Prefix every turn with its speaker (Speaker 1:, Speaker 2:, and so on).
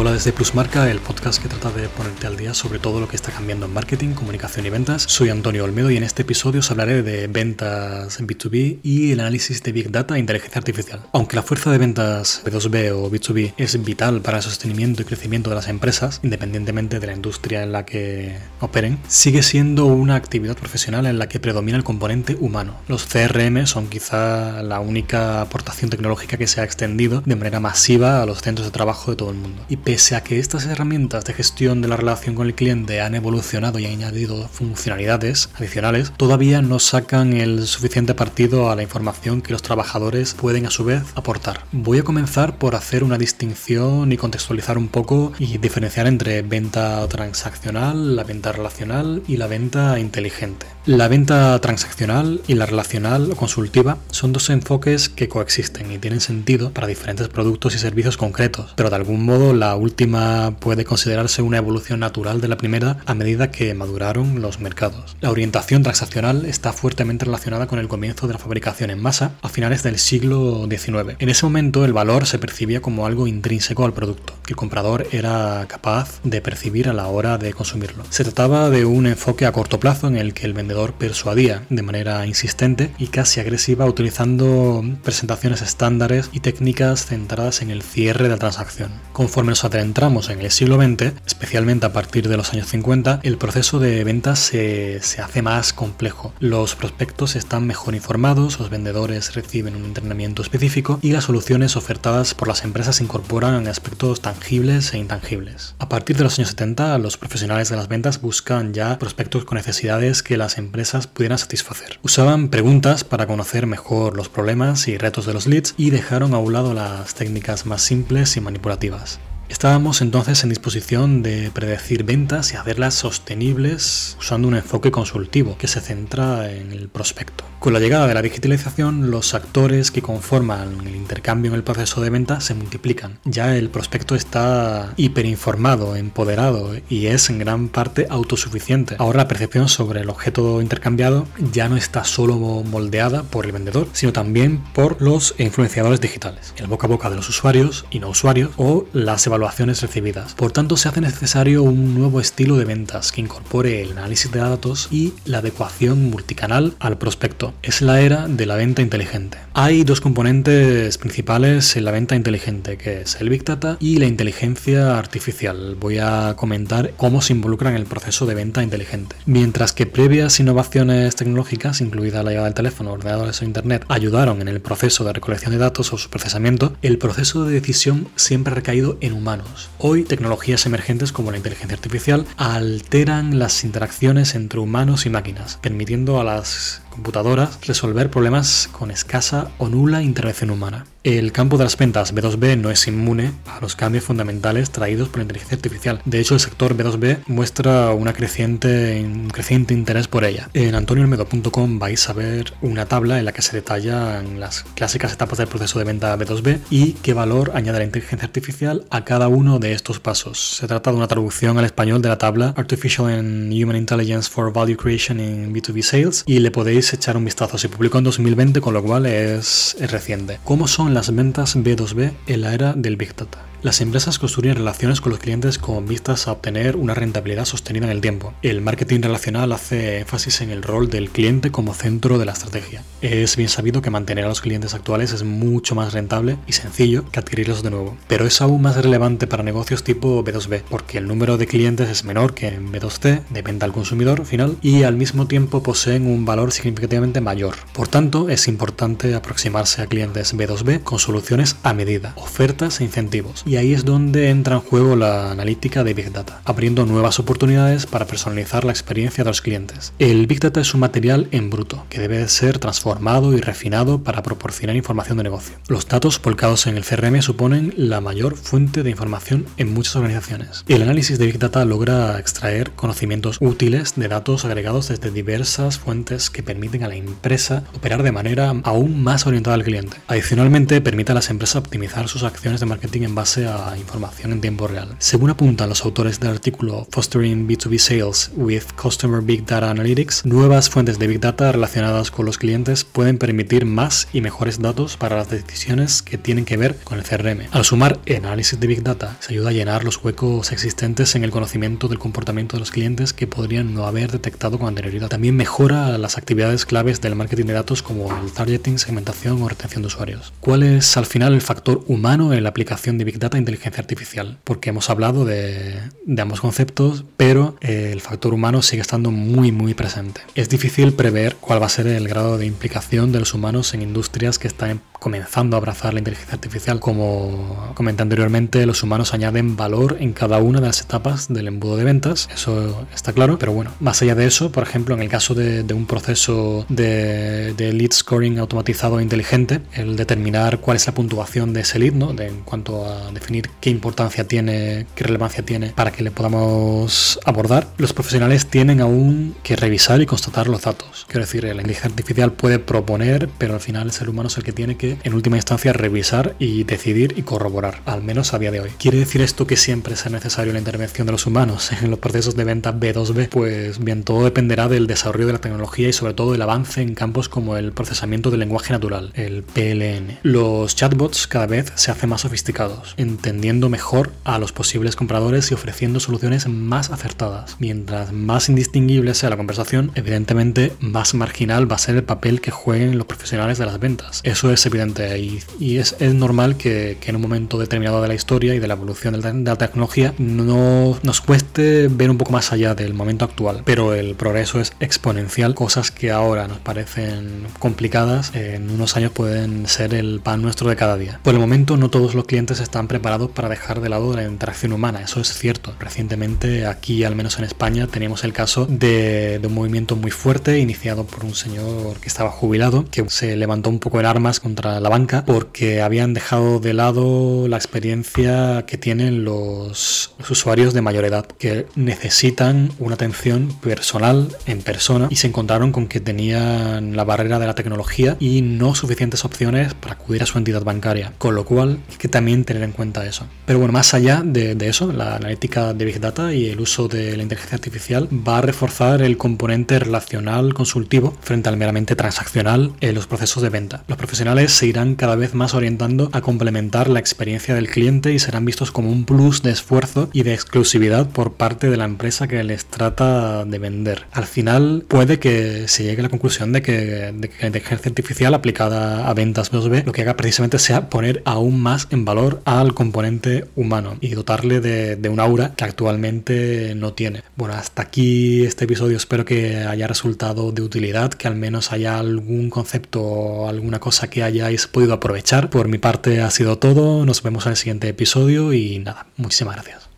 Speaker 1: Hola desde Plusmarca, el podcast que trata de ponerte al día sobre todo lo que está cambiando en marketing, comunicación y ventas. Soy Antonio Olmedo y en este episodio os hablaré de ventas en B2B y el análisis de Big Data e inteligencia artificial. Aunque la fuerza de ventas B2B o B2B es vital para el sostenimiento y crecimiento de las empresas, independientemente de la industria en la que operen, sigue siendo una actividad profesional en la que predomina el componente humano. Los CRM son quizá la única aportación tecnológica que se ha extendido de manera masiva a los centros de trabajo de todo el mundo. Pese a que estas herramientas de gestión de la relación con el cliente han evolucionado y han añadido funcionalidades adicionales, todavía no sacan el suficiente partido a la información que los trabajadores pueden a su vez aportar. Voy a comenzar por hacer una distinción y contextualizar un poco y diferenciar entre venta transaccional, la venta relacional y la venta inteligente. La venta transaccional y la relacional o consultiva son dos enfoques que coexisten y tienen sentido para diferentes productos y servicios concretos, pero de algún modo la última puede considerarse una evolución natural de la primera a medida que maduraron los mercados. La orientación transaccional está fuertemente relacionada con el comienzo de la fabricación en masa a finales del siglo XIX. En ese momento el valor se percibía como algo intrínseco al producto, que el comprador era capaz de percibir a la hora de consumirlo. Se trataba de un enfoque a corto plazo en el que el vendedor persuadía de manera insistente y casi agresiva utilizando presentaciones estándares y técnicas centradas en el cierre de la transacción. Conforme nos adentramos en el siglo XX, especialmente a partir de los años 50, el proceso de ventas se, se hace más complejo. Los prospectos están mejor informados, los vendedores reciben un entrenamiento específico y las soluciones ofertadas por las empresas incorporan aspectos tangibles e intangibles. A partir de los años 70, los profesionales de las ventas buscan ya prospectos con necesidades que las empresas pudieran satisfacer. Usaban preguntas para conocer mejor los problemas y retos de los leads y dejaron a un lado las técnicas más simples y manipulativas. Estábamos entonces en disposición de predecir ventas y hacerlas sostenibles usando un enfoque consultivo que se centra en el prospecto. Con la llegada de la digitalización, los actores que conforman el intercambio en el proceso de venta se multiplican. Ya el prospecto está hiperinformado, empoderado y es en gran parte autosuficiente. Ahora la percepción sobre el objeto intercambiado ya no está solo moldeada por el vendedor, sino también por los influenciadores digitales, el boca a boca de los usuarios y no usuarios o las evaluaciones recibidas. Por tanto, se hace necesario un nuevo estilo de ventas que incorpore el análisis de datos y la adecuación multicanal al prospecto es la era de la venta inteligente. Hay dos componentes principales en la venta inteligente, que es el Big Data y la inteligencia artificial. Voy a comentar cómo se involucran en el proceso de venta inteligente. Mientras que previas innovaciones tecnológicas, incluida la llegada del teléfono, ordenadores o internet, ayudaron en el proceso de recolección de datos o su procesamiento, el proceso de decisión siempre ha recaído en humanos. Hoy, tecnologías emergentes como la inteligencia artificial alteran las interacciones entre humanos y máquinas, permitiendo a las computadoras resolver problemas con escasa o nula intervención humana. El campo de las ventas B2B no es inmune a los cambios fundamentales traídos por la inteligencia artificial. De hecho, el sector B2B muestra un creciente interés por ella. En antonioolmedo.com vais a ver una tabla en la que se detallan las clásicas etapas del proceso de venta B2B y qué valor añade la inteligencia artificial a cada uno de estos pasos. Se trata de una traducción al español de la tabla Artificial and Human Intelligence for Value Creation in B2B Sales y le podéis echar un vistazo. Se publicó en 2020, con lo cual es, es reciente. ¿Cómo son las ventas B2B en la era del Big Data. Las empresas construyen relaciones con los clientes con vistas a obtener una rentabilidad sostenida en el tiempo. El marketing relacional hace énfasis en el rol del cliente como centro de la estrategia. Es bien sabido que mantener a los clientes actuales es mucho más rentable y sencillo que adquirirlos de nuevo. Pero es aún más relevante para negocios tipo B2B, porque el número de clientes es menor que en B2C, de venta al consumidor final, y al mismo tiempo poseen un valor significativamente mayor. Por tanto, es importante aproximarse a clientes B2B con soluciones a medida, ofertas e incentivos y ahí es donde entra en juego la analítica de Big Data, abriendo nuevas oportunidades para personalizar la experiencia de los clientes. El Big Data es un material en bruto que debe ser transformado y refinado para proporcionar información de negocio. Los datos volcados en el CRM suponen la mayor fuente de información en muchas organizaciones. El análisis de Big Data logra extraer conocimientos útiles de datos agregados desde diversas fuentes que permiten a la empresa operar de manera aún más orientada al cliente. Adicionalmente, permite a las empresas optimizar sus acciones de marketing en base a información en tiempo real. Según apuntan los autores del artículo Fostering B2B Sales with Customer Big Data Analytics, nuevas fuentes de Big Data relacionadas con los clientes pueden permitir más y mejores datos para las decisiones que tienen que ver con el CRM. Al sumar análisis de Big Data, se ayuda a llenar los huecos existentes en el conocimiento del comportamiento de los clientes que podrían no haber detectado con anterioridad. También mejora las actividades claves del marketing de datos como el targeting, segmentación o retención de usuarios. ¿Cuál es al final el factor humano en la aplicación de Big Data inteligencia artificial? Porque hemos hablado de, de ambos conceptos, pero eh, el factor humano sigue estando muy muy presente. Es difícil prever cuál va a ser el grado de implicación de los humanos en industrias que están comenzando a abrazar la inteligencia artificial. Como comenté anteriormente, los humanos añaden valor en cada una de las etapas del embudo de ventas, eso está claro, pero bueno, más allá de eso, por ejemplo, en el caso de, un proceso de, lead scoring automatizado e inteligente, el determinar cuál es la puntuación de ese lead, ¿no? En cuanto a definir qué importancia tiene, qué relevancia tiene para que le podamos abordar, los profesionales tienen aún que revisar y constatar los datos. Quiero decir, la inteligencia artificial puede proponer, pero al final el ser humano es el que tiene que en última instancia revisar y decidir y corroborar, al menos a día de hoy. ¿Quiere decir esto que siempre sea necesario la intervención de los humanos en los procesos de venta B2B? Pues bien, todo dependerá del desarrollo de la tecnología y sobre todo del avance en campos como el procesamiento del lenguaje natural, el PLN. Los chatbots cada vez se hacen más sofisticados, entendiendo mejor a los posibles compradores y ofreciendo soluciones más acertadas. Mientras más indistinguible sea la conversación, evidentemente más marginal va a ser el papel que jueguen los profesionales de las ventas. Eso es evidente y, es, normal que, en un momento determinado de la historia y de la evolución de la, tecnología no nos cueste ver un poco más allá del momento actual, pero el progreso es exponencial, cosas que ahora nos parecen complicadas, en unos años pueden ser el pan nuestro de cada día. Por el momento no todos los clientes están preparados para dejar de lado la interacción humana, eso es cierto. Recientemente aquí, al menos en España, teníamos el caso de, de un movimiento muy fuerte iniciado por un señor que estaba jubilado, que se levantó un poco en armas contra la banca porque habían dejado de lado la experiencia que tienen los, usuarios de mayor edad, que necesitan una atención personal en persona y se encontraron con que tenían la barrera de la tecnología y no suficientes opciones para acudir a su entidad bancaria, con lo cual hay que también tener en cuenta eso. Pero bueno, más allá de, eso, la analítica de Big Data y el uso de la inteligencia artificial va a reforzar el componente relacional consultivo frente al meramente transaccional en los procesos de venta. Los profesionales se irán cada vez más orientando a complementar la experiencia del cliente y serán vistos como un plus de esfuerzo y de exclusividad por parte de la empresa que les trata de vender. Al final puede que se llegue a la conclusión de que, la inteligencia artificial aplicada a ventas 2B lo que haga precisamente sea poner aún más en valor al componente humano y dotarle de, de un aura que actualmente no tiene. Bueno, hasta aquí este episodio espero que haya resultado de utilidad, que al menos haya algún concepto o alguna cosa que haya podido aprovechar. Por mi parte ha sido todo, nos vemos en el siguiente episodio y nada, muchísimas gracias.